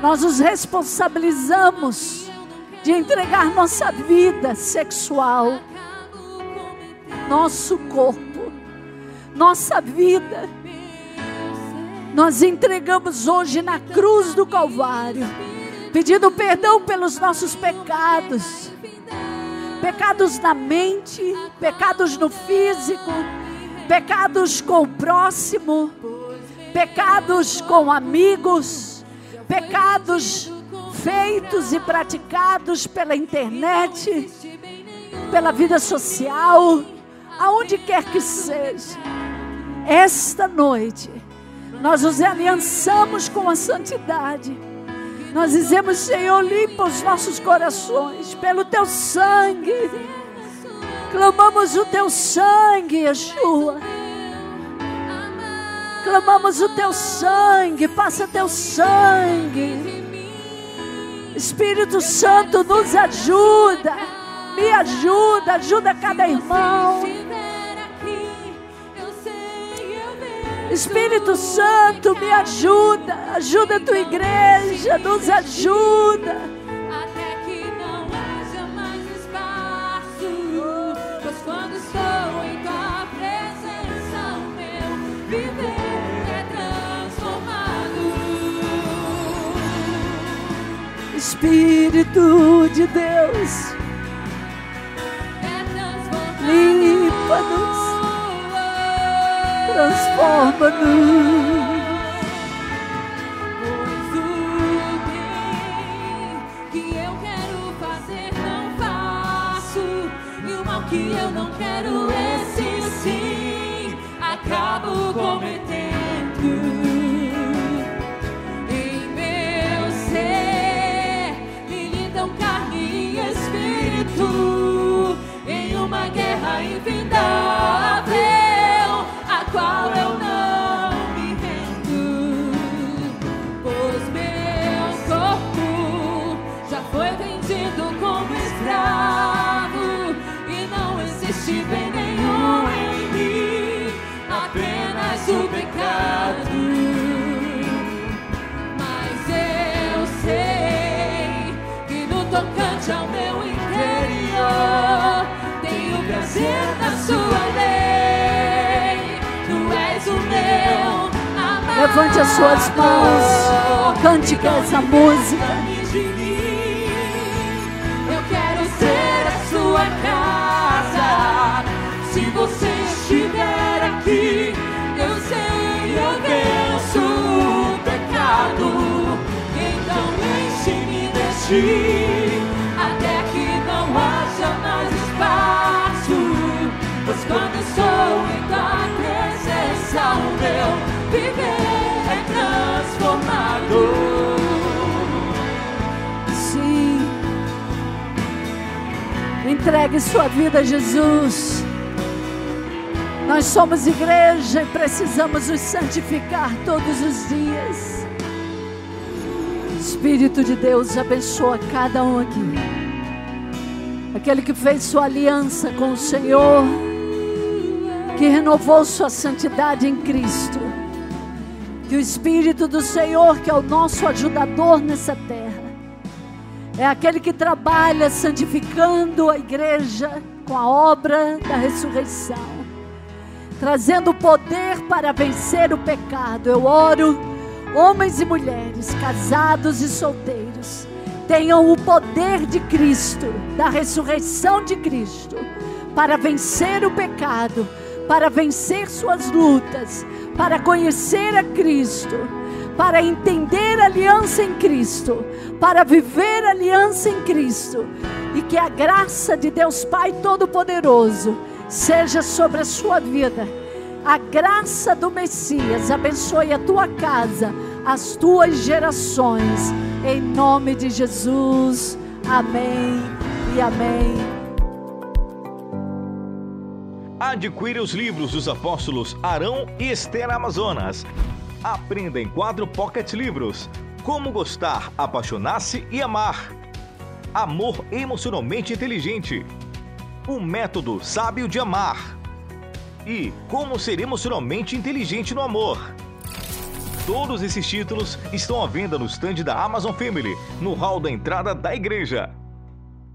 Nós nos responsabilizamos de entregar nossa vida sexual, nosso corpo, nossa vida. Nós entregamos hoje na cruz do Calvário, pedindo perdão pelos nossos pecados, pecados na mente, pecados no físico, pecados com o próximo, pecados com amigos, pecados feitos e praticados pela internet, pela vida social, aonde quer que seja. Esta noite, nós nos aliançamos com a santidade. Nós dizemos, Senhor, limpa os nossos corações pelo teu sangue. Clamamos o teu sangue, Yeshua. Clamamos o teu sangue, passa teu sangue. Espírito Santo nos ajuda, me ajuda, ajuda cada irmão. Espírito Santo, me ajuda, ajuda a tua igreja, nos ajuda. Espírito de Deus, limpa-nos, transforma-nos. O bem que eu quero fazer não faço, e o mal que eu não quero, esse sim, acabo cometendo. Levante as suas mãos, cante com essa música. Eu quero ser a sua casa. Se você estiver aqui, eu sei eu venço o pecado. Então enche-me de ti, Entregue sua vida a Jesus. Nós somos igreja e precisamos nos santificar todos os dias. Espírito de Deus abençoa cada um aqui. Aquele que fez sua aliança com o Senhor, que renovou sua santidade em Cristo. Que o Espírito do Senhor, que é o nosso ajudador nessa terra, é aquele que trabalha santificando a igreja com a obra da ressurreição, trazendo poder para vencer o pecado. Eu oro, homens e mulheres, casados e solteiros, tenham o poder de Cristo, da ressurreição de Cristo, para vencer o pecado, para vencer suas lutas, para conhecer a Cristo, para entender a aliança em Cristo, para viver a aliança em Cristo, e que a graça de Deus Pai Todo-Poderoso seja sobre a sua vida. A graça do Messias abençoe a tua casa, as tuas gerações, em nome de Jesus. Amém e amém. Adquire os livros dos apóstolos Arão e Esther Amazonas. Aprenda em quatro pocket livros. Como gostar, apaixonar-se e amar. Amor emocionalmente inteligente. O método sábio de amar. E como ser emocionalmente inteligente no amor. Todos esses títulos estão à venda no stand da Amazon Family, no hall da entrada da igreja.